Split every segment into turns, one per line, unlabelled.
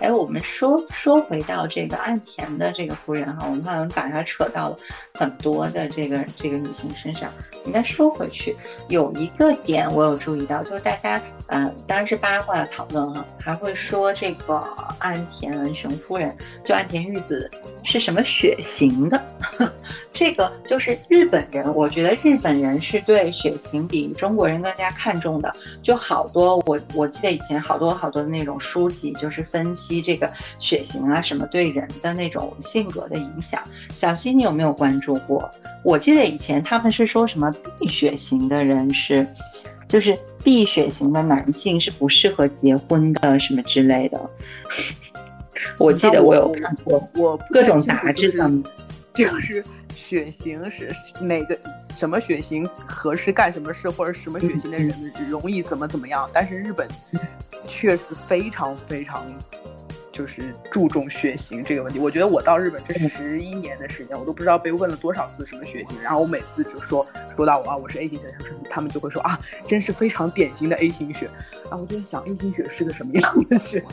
哎，我们说说回到这个岸田的这个夫人哈，我们好像把她扯到了很多的这个这个女性身上。应该说回去，有一个点我有注意到，就是大家呃，当然是八卦的讨论哈，还会说这个岸田文雄夫人，就岸田玉子是什么血型的？这个就是日本人，我觉得日本人是对血型比中国人更加看重的。就好多我我记得以前好多好多的那种书籍，就是分析。这个血型啊，什么对人的那种性格的影响？小溪，你有没有关注过？我记得以前他们是说什么 B 血型的人是，就是 B 血型的男性是不适合结婚的，什么之类的。我记得我有看过，
我
各种杂志上面，
这个是血型是哪个什么血型合适干什么事，或者什么血型的人容易怎么怎么样？但是日本确实非常非常。就是注重血型这个问题，我觉得我到日本这十一年的时间，我都不知道被问了多少次什么血型，然后我每次就说说到我啊，我是 A 型血，他们就会说啊，真是非常典型的 A 型血，然后，我就在想 A 型血是个什么样的血。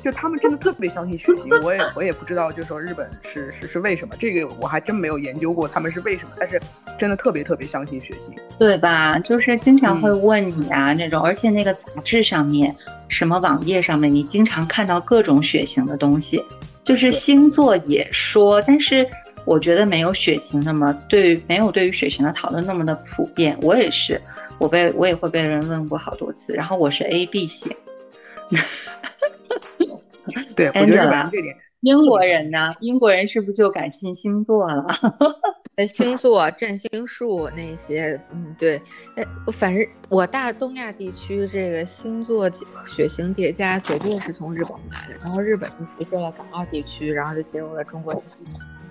就他们真的特别相信血型，我也我也不知道，就说日本是是是为什么，这个我还真没有研究过他们是为什么，但是真的特别特别相信血型，
对吧？就是经常会问你啊那种，而且那个杂志上面，什么网页上面，你经常看到各种血型的东西，就是星座也说，但是我觉得没有血型那么对，没有对于血型的讨论那么的普遍。我也是，我被我也会被人问过好多次，然后我是 A B 型。
对，我觉得这点，
英国人呢？英国人是不是就敢信星座了？
星座、占星术那些，嗯，对。哎，反正我大东亚地区这个星座血型叠加绝对是从日本来的，然后日本就辐射了港澳地区，然后就进入了中国地区，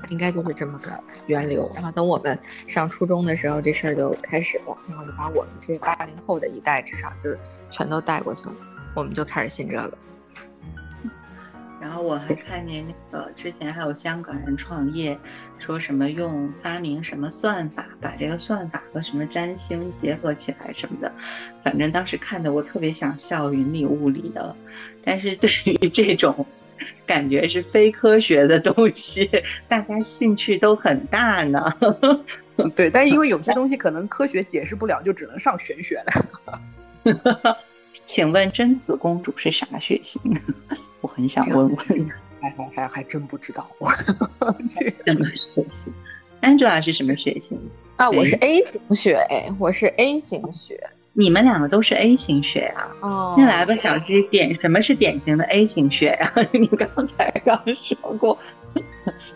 应该就是这么个源流。然后等我们上初中的时候，这事儿就开始了，然后就把我们这八零后的一代至少就是全都带过去了，我们就开始信这个。
然后我还看见那个之前还有香港人创业，说什么用发明什么算法，把这个算法和什么占星结合起来什么的，反正当时看的我特别想笑，云里雾里的。但是对于这种感觉是非科学的东西，大家兴趣都很大呢。
对，但因为有些东西 可能科学解释不了，就只能上玄学
了。请问贞子公主是啥血型？我很想问问。
还还还还真不知道。
什么血型？Angela 是什么血型？
啊，我是 A 型血，我是 A 型血。
你们两个都是 A 型血啊？
哦。
那来吧，小鸡，典什么是典型的 A 型血呀？你刚才刚说过，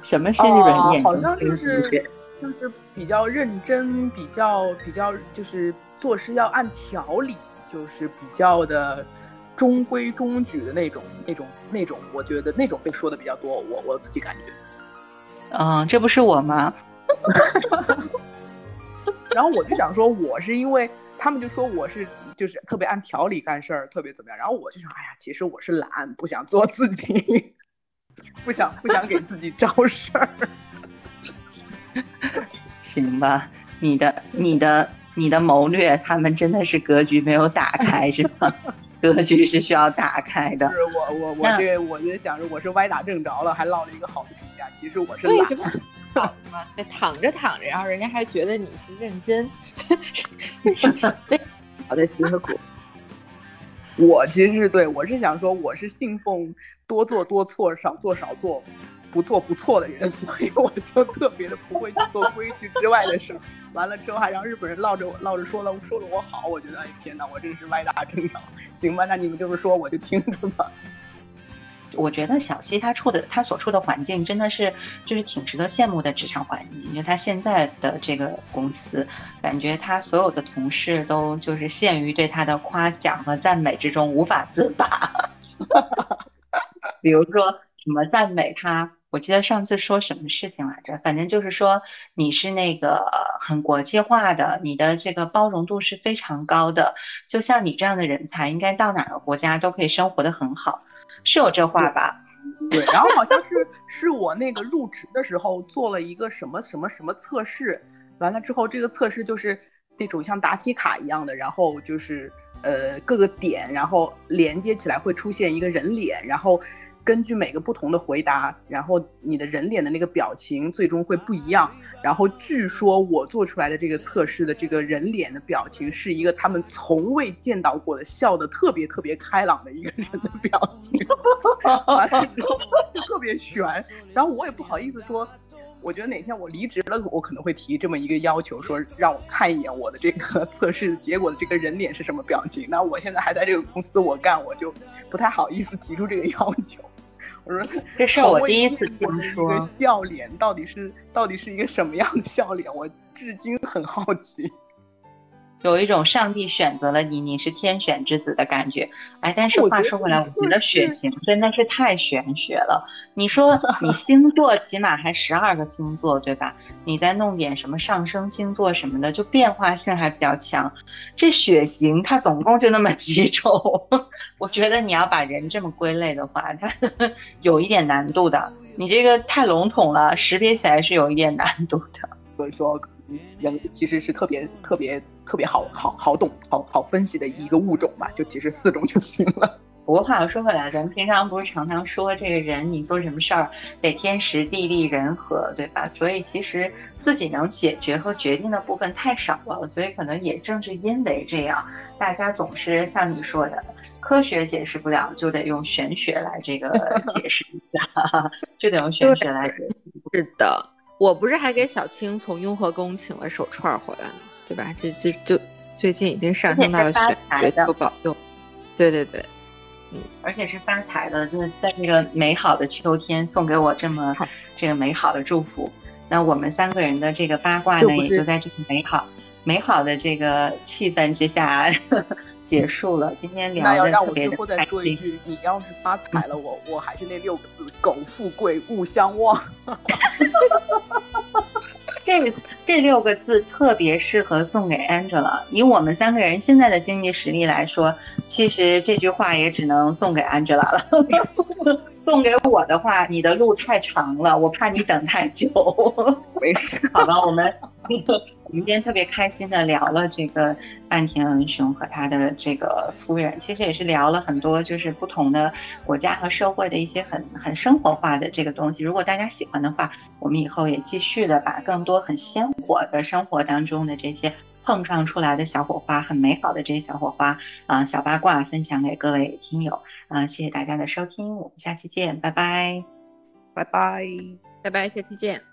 什么是日本典型 A 型血？
就是比较认真，比较比较，就是做事要按条理。就是比较的中规中矩的那种、那种、那种，我觉得那种被说的比较多。我我自己感觉，
嗯，这不是我吗？
然后我就想说，我是因为他们就说我是就是特别按条理干事儿，特别怎么样。然后我就想，哎呀，其实我是懒，不想做自己，不想不想给自己招事儿。
行吧，你的你的。你的谋略，他们真的是格局没有打开，是吗？格局是需要打开的。
是我我我这我就想着我是歪打正着了，还落了一个好的评价。其实我是
懒。躺 吗？躺着躺着，然后人家还觉得你是认真。好的结果。
我其实是对，我是想说，我是信奉多做多错，少做少做。不做不错的人，所以我就特别的不会去做规矩之外的事儿。完了之后还让日本人唠着我唠着说了说了我好，我觉得哎天哪，我真是歪打正着。行吧，那你们这么说我就听着吧。
我觉得小西他处的他所处的环境真的是就是挺值得羡慕的职场环境。因为他现在的这个公司，感觉他所有的同事都就是陷于对他的夸奖和赞美之中无法自拔。比如说什么赞美他。我记得上次说什么事情来着？反正就是说你是那个很国际化的，你的这个包容度是非常高的。就像你这样的人才，应该到哪个国家都可以生活的很好，是有这话吧？
对。然后好像是是我那个入职的时候做了一个什么什么什么测试，完了之后这个测试就是那种像答题卡一样的，然后就是呃各个点，然后连接起来会出现一个人脸，然后。根据每个不同的回答，然后你的人脸的那个表情最终会不一样。然后据说我做出来的这个测试的这个人脸的表情是一个他们从未见到过的笑的特别特别开朗的一个人的表情，就特别悬。然后我也不好意思说，我觉得哪天我离职了，我可能会提这么一个要求，说让我看一眼我的这个 测试结果的这个人脸是什么表情。那我现在还在这个公司我干，我就不太好意思提出这个要求。我说
这是我第一次听说
笑脸到底是到底是一个什么样的笑脸，我至今很好奇。
有一种上帝选择了你，你是天选之子的感觉。哎，但是话说回来，我觉得血型真的是太玄学了。你说 你星座起码还十二个星座对吧？你再弄点什么上升星座什么的，就变化性还比较强。这血型它总共就那么几种，我觉得你要把人这么归类的话，它 有一点难度的。你这个太笼统了，识别起来是有一点难度的。
所以说。人其实是特别特别特别好好好懂、好好分析的一个物种吧，就其实四种就行了。
不过话又说回来，咱们平常不是常常说这个人你做什么事儿得天时地利人和，对吧？所以其实自己能解决和决定的部分太少了，所以可能也正是因为这样，大家总是像你说的，科学解释不了，就得用玄学来这个 解释一下，就得用玄学来解释。
是的。我不是还给小青从雍和宫请了手串回来呢，对吧？这这就最近已经上升到了选学不保佑。对对对，
嗯，而且是发财的，就是在这个美好的秋天送给我这么这个美好的祝福。那我们三个人的这个八卦呢，也就在这个美好美好的这个气氛之下 结束了。今天聊的特别的
开心。你要是发财了，我我还是那六个字：苟富贵，勿相忘。
这这六个字特别适合送给 Angela。以我们三个人现在的经济实力来说，其实这句话也只能送给 Angela 了。送给我的话，你的路太长了，我怕你等太久。
没事，
好吧，我们 我们今天特别开心的聊了这个岸田文雄和他的这个夫人，其实也是聊了很多就是不同的国家和社会的一些很很生活化的这个东西。如果大家喜欢的话，我们以后也继续的把更多很鲜活的生活当中的这些碰撞出来的小火花，很美好的这些小火花啊，小八卦分享给各位听友。啊，谢谢大家的收听，我们下期见，拜拜，
拜拜，
拜拜，下期见。